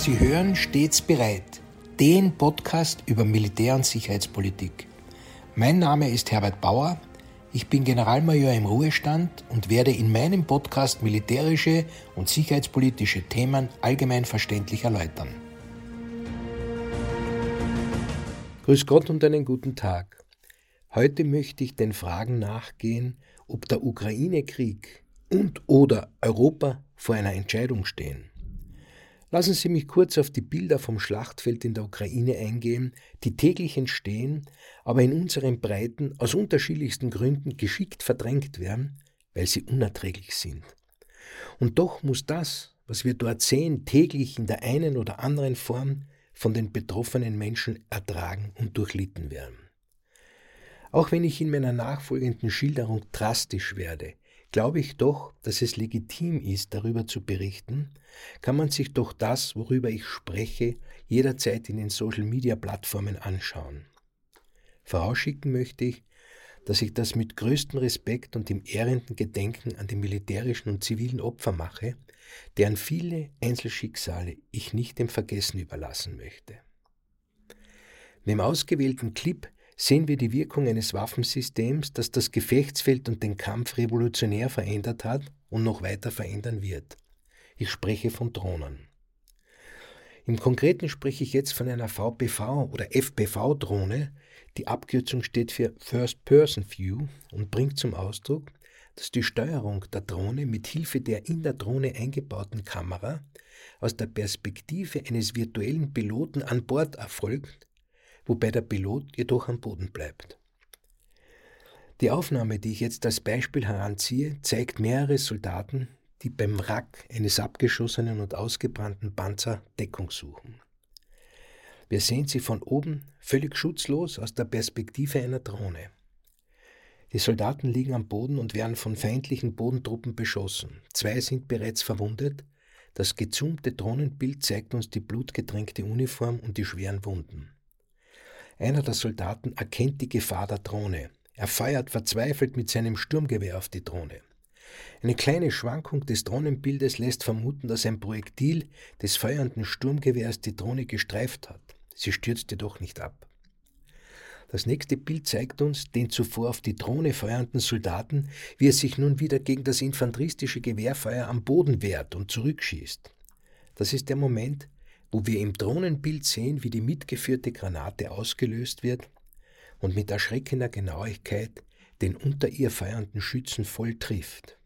Sie hören stets bereit, den Podcast über Militär- und Sicherheitspolitik. Mein Name ist Herbert Bauer. Ich bin Generalmajor im Ruhestand und werde in meinem Podcast militärische und sicherheitspolitische Themen allgemein verständlich erläutern. Grüß Gott und einen guten Tag. Heute möchte ich den Fragen nachgehen, ob der Ukraine-Krieg und oder Europa vor einer Entscheidung stehen. Lassen Sie mich kurz auf die Bilder vom Schlachtfeld in der Ukraine eingehen, die täglich entstehen, aber in unseren Breiten aus unterschiedlichsten Gründen geschickt verdrängt werden, weil sie unerträglich sind. Und doch muss das, was wir dort sehen, täglich in der einen oder anderen Form von den betroffenen Menschen ertragen und durchlitten werden. Auch wenn ich in meiner nachfolgenden Schilderung drastisch werde, glaube ich doch, dass es legitim ist, darüber zu berichten, kann man sich doch das, worüber ich spreche, jederzeit in den Social-Media-Plattformen anschauen. Vorausschicken möchte ich, dass ich das mit größtem Respekt und im ehrenden Gedenken an die militärischen und zivilen Opfer mache, deren viele Einzelschicksale ich nicht dem Vergessen überlassen möchte. Mit dem ausgewählten Clip sehen wir die Wirkung eines Waffensystems, das das Gefechtsfeld und den Kampf revolutionär verändert hat und noch weiter verändern wird. Ich spreche von Drohnen. Im Konkreten spreche ich jetzt von einer VPV oder FPV-Drohne. Die Abkürzung steht für First Person View und bringt zum Ausdruck, dass die Steuerung der Drohne mit Hilfe der in der Drohne eingebauten Kamera aus der Perspektive eines virtuellen Piloten an Bord erfolgt, wobei der Pilot jedoch am Boden bleibt. Die Aufnahme, die ich jetzt als Beispiel heranziehe, zeigt mehrere Soldaten, die beim Wrack eines abgeschossenen und ausgebrannten Panzer Deckung suchen. Wir sehen sie von oben völlig schutzlos aus der Perspektive einer Drohne. Die Soldaten liegen am Boden und werden von feindlichen Bodentruppen beschossen. Zwei sind bereits verwundet. Das gezoomte Drohnenbild zeigt uns die blutgetränkte Uniform und die schweren Wunden. Einer der Soldaten erkennt die Gefahr der Drohne. Er feuert verzweifelt mit seinem Sturmgewehr auf die Drohne. Eine kleine Schwankung des Drohnenbildes lässt vermuten, dass ein Projektil des feuernden Sturmgewehrs die Drohne gestreift hat. Sie stürzt jedoch nicht ab. Das nächste Bild zeigt uns den zuvor auf die Drohne feuernden Soldaten, wie er sich nun wieder gegen das infanteristische Gewehrfeuer am Boden wehrt und zurückschießt. Das ist der Moment, wo wir im Drohnenbild sehen, wie die mitgeführte Granate ausgelöst wird und mit erschreckender Genauigkeit den unter ihr feiernden Schützen voll trifft.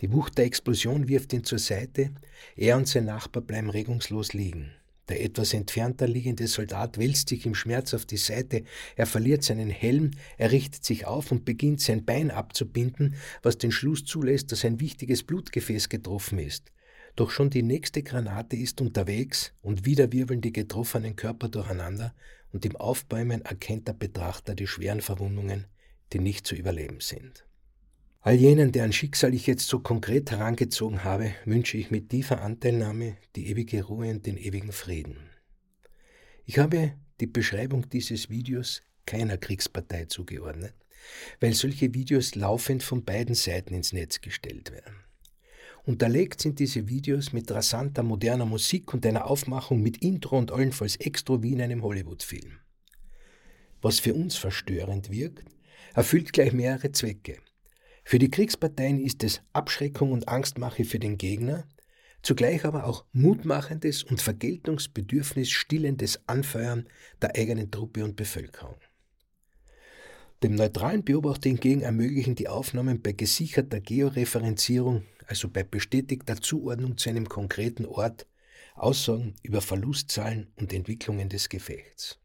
Die Wucht der Explosion wirft ihn zur Seite, er und sein Nachbar bleiben regungslos liegen. Der etwas entfernter liegende Soldat wälzt sich im Schmerz auf die Seite, er verliert seinen Helm, er richtet sich auf und beginnt sein Bein abzubinden, was den Schluss zulässt, dass ein wichtiges Blutgefäß getroffen ist. Doch schon die nächste Granate ist unterwegs und wieder wirbeln die getroffenen Körper durcheinander und im Aufbäumen erkennt der Betrachter die schweren Verwundungen, die nicht zu überleben sind. All jenen, deren Schicksal ich jetzt so konkret herangezogen habe, wünsche ich mit tiefer Anteilnahme die ewige Ruhe und den ewigen Frieden. Ich habe die Beschreibung dieses Videos keiner Kriegspartei zugeordnet, weil solche Videos laufend von beiden Seiten ins Netz gestellt werden. Unterlegt sind diese Videos mit rasanter moderner Musik und einer Aufmachung mit Intro und allenfalls Extra wie in einem Hollywood-Film. Was für uns verstörend wirkt, erfüllt gleich mehrere Zwecke. Für die Kriegsparteien ist es Abschreckung und Angstmache für den Gegner, zugleich aber auch mutmachendes und Vergeltungsbedürfnis stillendes Anfeuern der eigenen Truppe und Bevölkerung. Dem neutralen Beobachter hingegen ermöglichen die Aufnahmen bei gesicherter Georeferenzierung also bei bestätigter Zuordnung zu einem konkreten Ort, Aussagen über Verlustzahlen und Entwicklungen des Gefechts.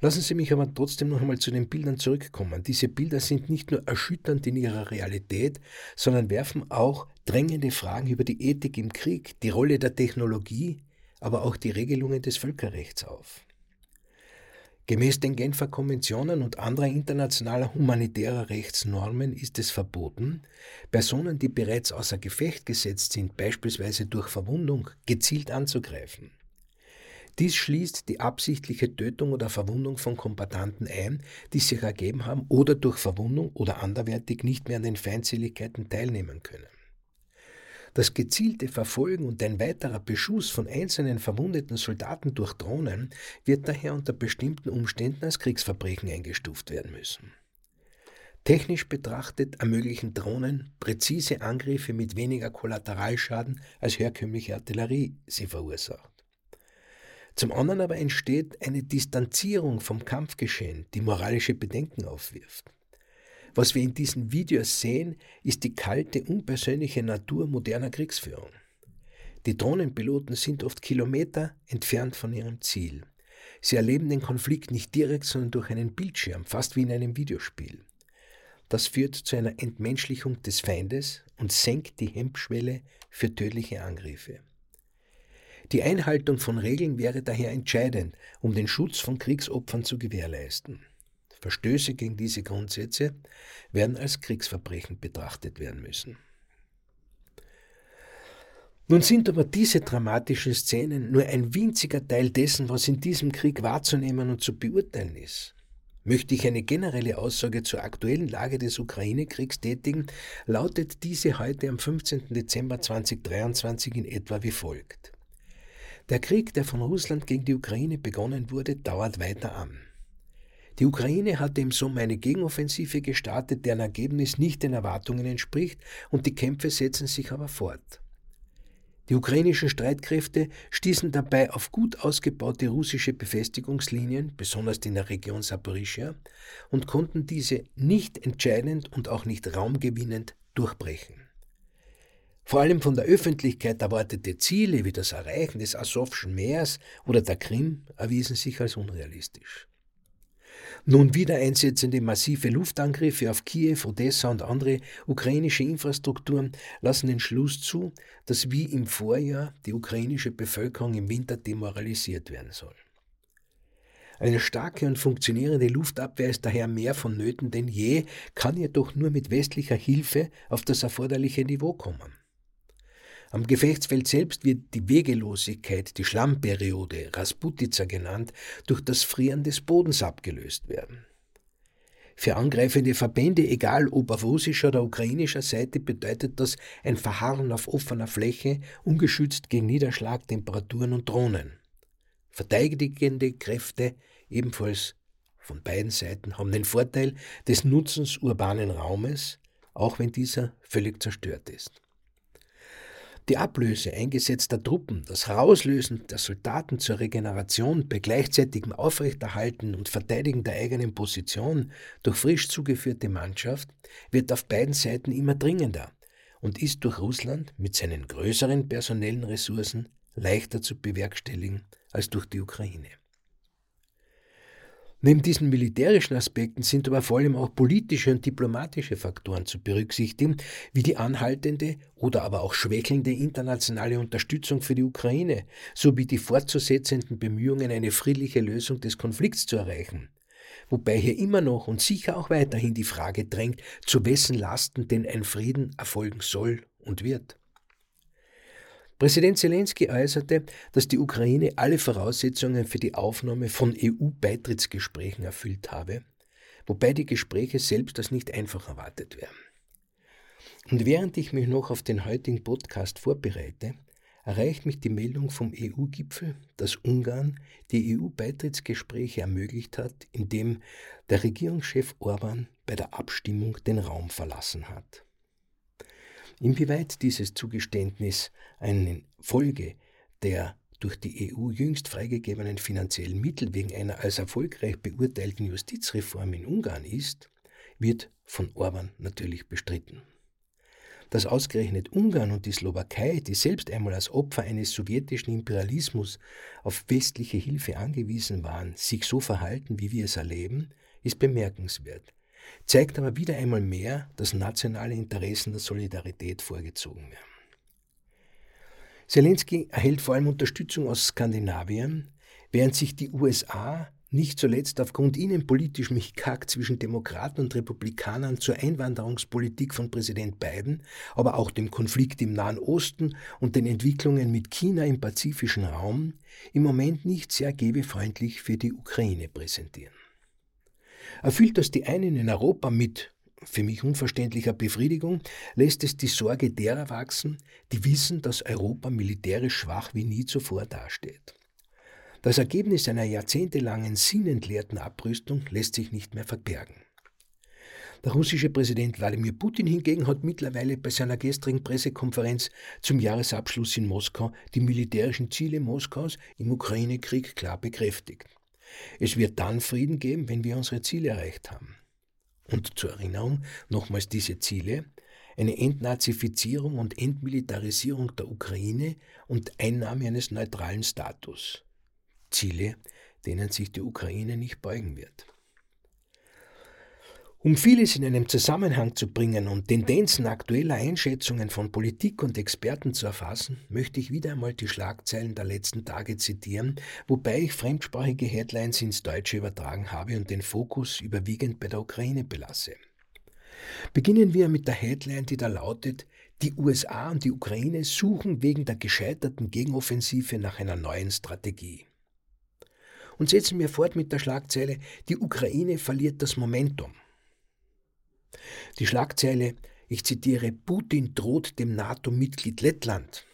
Lassen Sie mich aber trotzdem noch einmal zu den Bildern zurückkommen. Diese Bilder sind nicht nur erschütternd in ihrer Realität, sondern werfen auch drängende Fragen über die Ethik im Krieg, die Rolle der Technologie, aber auch die Regelungen des Völkerrechts auf. Gemäß den Genfer Konventionen und anderer internationaler humanitärer Rechtsnormen ist es verboten, Personen, die bereits außer Gefecht gesetzt sind, beispielsweise durch Verwundung, gezielt anzugreifen. Dies schließt die absichtliche Tötung oder Verwundung von Kombatanten ein, die sich ergeben haben oder durch Verwundung oder anderweitig nicht mehr an den Feindseligkeiten teilnehmen können. Das gezielte Verfolgen und ein weiterer Beschuss von einzelnen verwundeten Soldaten durch Drohnen wird daher unter bestimmten Umständen als Kriegsverbrechen eingestuft werden müssen. Technisch betrachtet ermöglichen Drohnen präzise Angriffe mit weniger Kollateralschaden als herkömmliche Artillerie sie verursacht. Zum anderen aber entsteht eine Distanzierung vom Kampfgeschehen, die moralische Bedenken aufwirft. Was wir in diesen Videos sehen, ist die kalte, unpersönliche Natur moderner Kriegsführung. Die Drohnenpiloten sind oft Kilometer entfernt von ihrem Ziel. Sie erleben den Konflikt nicht direkt, sondern durch einen Bildschirm, fast wie in einem Videospiel. Das führt zu einer Entmenschlichung des Feindes und senkt die Hemmschwelle für tödliche Angriffe. Die Einhaltung von Regeln wäre daher entscheidend, um den Schutz von Kriegsopfern zu gewährleisten. Verstöße gegen diese Grundsätze werden als Kriegsverbrechen betrachtet werden müssen. Nun sind aber diese dramatischen Szenen nur ein winziger Teil dessen, was in diesem Krieg wahrzunehmen und zu beurteilen ist. Möchte ich eine generelle Aussage zur aktuellen Lage des Ukraine-Kriegs tätigen, lautet diese heute am 15. Dezember 2023 in etwa wie folgt. Der Krieg, der von Russland gegen die Ukraine begonnen wurde, dauert weiter an. Die Ukraine hatte im Sommer eine Gegenoffensive gestartet, deren Ergebnis nicht den Erwartungen entspricht, und die Kämpfe setzen sich aber fort. Die ukrainischen Streitkräfte stießen dabei auf gut ausgebaute russische Befestigungslinien, besonders in der Region Saporischia, und konnten diese nicht entscheidend und auch nicht raumgewinnend durchbrechen. Vor allem von der Öffentlichkeit erwartete Ziele wie das Erreichen des Asowschen Meers oder der Krim erwiesen sich als unrealistisch. Nun wieder einsetzende massive Luftangriffe auf Kiew, Odessa und andere ukrainische Infrastrukturen lassen den Schluss zu, dass wie im Vorjahr die ukrainische Bevölkerung im Winter demoralisiert werden soll. Eine starke und funktionierende Luftabwehr ist daher mehr vonnöten denn je, kann jedoch nur mit westlicher Hilfe auf das erforderliche Niveau kommen. Am Gefechtsfeld selbst wird die Wegelosigkeit, die Schlammperiode, Rasputica genannt, durch das Frieren des Bodens abgelöst werden. Für angreifende Verbände, egal ob auf russischer oder ukrainischer Seite, bedeutet das ein Verharren auf offener Fläche, ungeschützt gegen Niederschlag, Temperaturen und Drohnen. Verteidigende Kräfte, ebenfalls von beiden Seiten, haben den Vorteil des Nutzens urbanen Raumes, auch wenn dieser völlig zerstört ist. Die Ablöse eingesetzter Truppen, das Herauslösen der Soldaten zur Regeneration bei gleichzeitigem Aufrechterhalten und Verteidigen der eigenen Position durch frisch zugeführte Mannschaft wird auf beiden Seiten immer dringender und ist durch Russland mit seinen größeren personellen Ressourcen leichter zu bewerkstelligen als durch die Ukraine. Neben diesen militärischen Aspekten sind aber vor allem auch politische und diplomatische Faktoren zu berücksichtigen, wie die anhaltende oder aber auch schwächelnde internationale Unterstützung für die Ukraine sowie die fortzusetzenden Bemühungen, eine friedliche Lösung des Konflikts zu erreichen. Wobei hier immer noch und sicher auch weiterhin die Frage drängt, zu wessen Lasten denn ein Frieden erfolgen soll und wird. Präsident Zelensky äußerte, dass die Ukraine alle Voraussetzungen für die Aufnahme von EU-Beitrittsgesprächen erfüllt habe, wobei die Gespräche selbst als nicht einfach erwartet werden. Und während ich mich noch auf den heutigen Podcast vorbereite, erreicht mich die Meldung vom EU-Gipfel, dass Ungarn die EU-Beitrittsgespräche ermöglicht hat, indem der Regierungschef Orban bei der Abstimmung den Raum verlassen hat. Inwieweit dieses Zugeständnis eine Folge der durch die EU jüngst freigegebenen finanziellen Mittel wegen einer als erfolgreich beurteilten Justizreform in Ungarn ist, wird von Orban natürlich bestritten. Dass ausgerechnet Ungarn und die Slowakei, die selbst einmal als Opfer eines sowjetischen Imperialismus auf westliche Hilfe angewiesen waren, sich so verhalten, wie wir es erleben, ist bemerkenswert zeigt aber wieder einmal mehr, dass nationale Interessen der Solidarität vorgezogen werden. Zelensky erhält vor allem Unterstützung aus Skandinavien, während sich die USA nicht zuletzt aufgrund innenpolitischem Hickhack zwischen Demokraten und Republikanern zur Einwanderungspolitik von Präsident Biden, aber auch dem Konflikt im Nahen Osten und den Entwicklungen mit China im pazifischen Raum im Moment nicht sehr gebefreundlich für die Ukraine präsentieren. Erfüllt das die einen in Europa mit für mich unverständlicher Befriedigung lässt es die Sorge derer wachsen, die wissen, dass Europa militärisch schwach wie nie zuvor dasteht. Das Ergebnis einer jahrzehntelangen sinnentleerten Abrüstung lässt sich nicht mehr verbergen. Der russische Präsident Wladimir Putin hingegen hat mittlerweile bei seiner gestrigen Pressekonferenz zum Jahresabschluss in Moskau die militärischen Ziele Moskaus im Ukraine-Krieg klar bekräftigt. Es wird dann Frieden geben, wenn wir unsere Ziele erreicht haben. Und zur Erinnerung nochmals diese Ziele, eine Entnazifizierung und Entmilitarisierung der Ukraine und Einnahme eines neutralen Status. Ziele, denen sich die Ukraine nicht beugen wird. Um vieles in einem Zusammenhang zu bringen und Tendenzen aktueller Einschätzungen von Politik und Experten zu erfassen, möchte ich wieder einmal die Schlagzeilen der letzten Tage zitieren, wobei ich fremdsprachige Headlines ins Deutsche übertragen habe und den Fokus überwiegend bei der Ukraine belasse. Beginnen wir mit der Headline, die da lautet, die USA und die Ukraine suchen wegen der gescheiterten Gegenoffensive nach einer neuen Strategie. Und setzen wir fort mit der Schlagzeile, die Ukraine verliert das Momentum. Die Schlagzeile, ich zitiere, Putin droht dem NATO-Mitglied Lettland,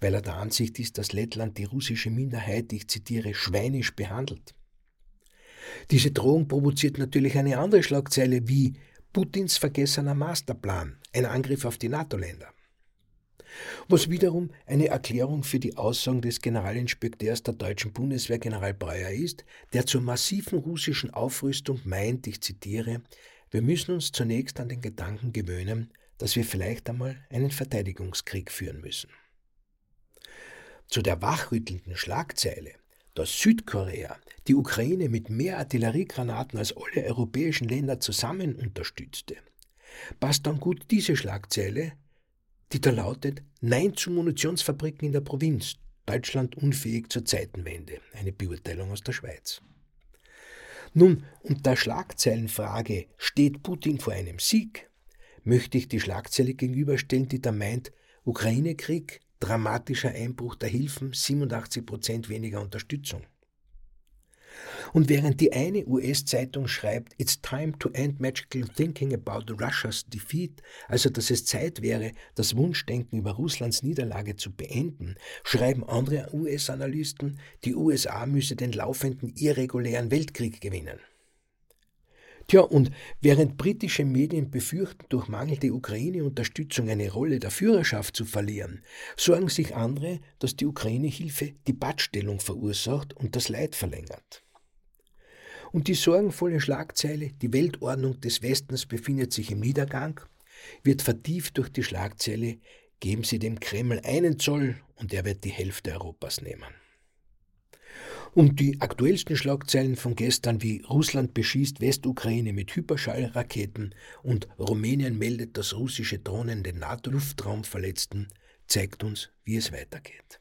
weil er der Ansicht ist, dass Lettland die russische Minderheit, ich zitiere, schweinisch behandelt. Diese Drohung provoziert natürlich eine andere Schlagzeile wie Putins vergessener Masterplan, ein Angriff auf die NATO-Länder. Was wiederum eine Erklärung für die Aussagen des Generalinspekteurs der deutschen Bundeswehr, General Breuer, ist, der zur massiven russischen Aufrüstung meint, ich zitiere, wir müssen uns zunächst an den Gedanken gewöhnen, dass wir vielleicht einmal einen Verteidigungskrieg führen müssen. Zu der wachrüttelnden Schlagzeile, dass Südkorea die Ukraine mit mehr Artilleriegranaten als alle europäischen Länder zusammen unterstützte, passt dann gut diese Schlagzeile, die da lautet Nein zu Munitionsfabriken in der Provinz, Deutschland unfähig zur Zeitenwende, eine Beurteilung aus der Schweiz. Nun, unter Schlagzeilenfrage steht Putin vor einem Sieg, möchte ich die Schlagzeile gegenüberstellen, die da meint, Ukraine-Krieg, dramatischer Einbruch der Hilfen, 87 Prozent weniger Unterstützung. Und während die eine US-Zeitung schreibt, It's time to end magical thinking about Russia's defeat, also dass es Zeit wäre, das Wunschdenken über Russlands Niederlage zu beenden, schreiben andere US-Analysten, die USA müsse den laufenden irregulären Weltkrieg gewinnen. Tja, und während britische Medien befürchten, durch mangelnde Ukraine-Unterstützung eine Rolle der Führerschaft zu verlieren, sorgen sich andere, dass die Ukraine-Hilfe die Badstellung verursacht und das Leid verlängert. Und die sorgenvolle Schlagzeile, die Weltordnung des Westens befindet sich im Niedergang, wird vertieft durch die Schlagzeile, geben Sie dem Kreml einen Zoll und er wird die Hälfte Europas nehmen. Und die aktuellsten Schlagzeilen von gestern wie Russland beschießt Westukraine mit Hyperschallraketen und Rumänien meldet, dass russische Drohnen den NATO-Luftraum verletzten, zeigt uns, wie es weitergeht.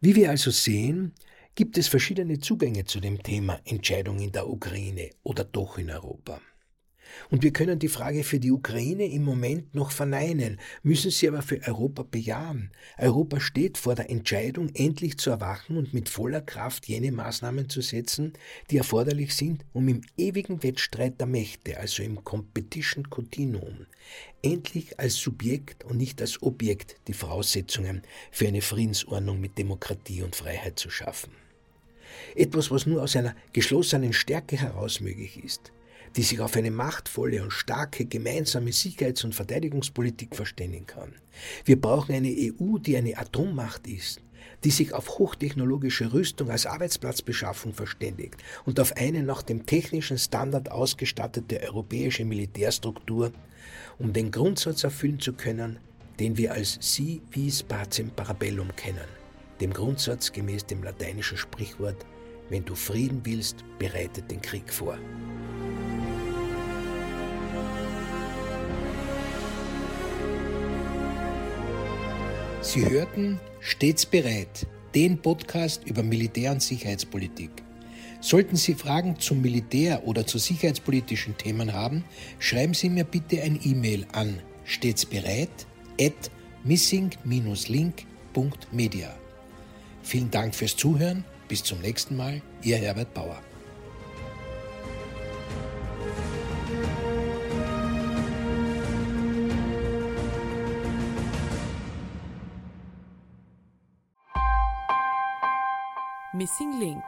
Wie wir also sehen, gibt es verschiedene Zugänge zu dem Thema Entscheidung in der Ukraine oder doch in Europa. Und wir können die Frage für die Ukraine im Moment noch verneinen, müssen sie aber für Europa bejahen. Europa steht vor der Entscheidung, endlich zu erwachen und mit voller Kraft jene Maßnahmen zu setzen, die erforderlich sind, um im ewigen Wettstreit der Mächte, also im Competition Continuum, endlich als Subjekt und nicht als Objekt die Voraussetzungen für eine Friedensordnung mit Demokratie und Freiheit zu schaffen. Etwas, was nur aus einer geschlossenen Stärke heraus möglich ist die sich auf eine machtvolle und starke gemeinsame Sicherheits- und Verteidigungspolitik verständigen kann. Wir brauchen eine EU, die eine Atommacht ist, die sich auf hochtechnologische Rüstung als Arbeitsplatzbeschaffung verständigt und auf eine nach dem technischen Standard ausgestattete europäische Militärstruktur, um den Grundsatz erfüllen zu können, den wir als si vis pacem parabellum kennen, dem Grundsatz gemäß dem lateinischen Sprichwort, wenn du Frieden willst, bereitet den Krieg vor. Sie hörten Stets bereit, den Podcast über Militär- und Sicherheitspolitik. Sollten Sie Fragen zum Militär oder zu sicherheitspolitischen Themen haben, schreiben Sie mir bitte ein E-Mail an stetsbereit at missing-link.media. Vielen Dank fürs Zuhören. Bis zum nächsten Mal, Ihr Herbert Bauer. Missing Link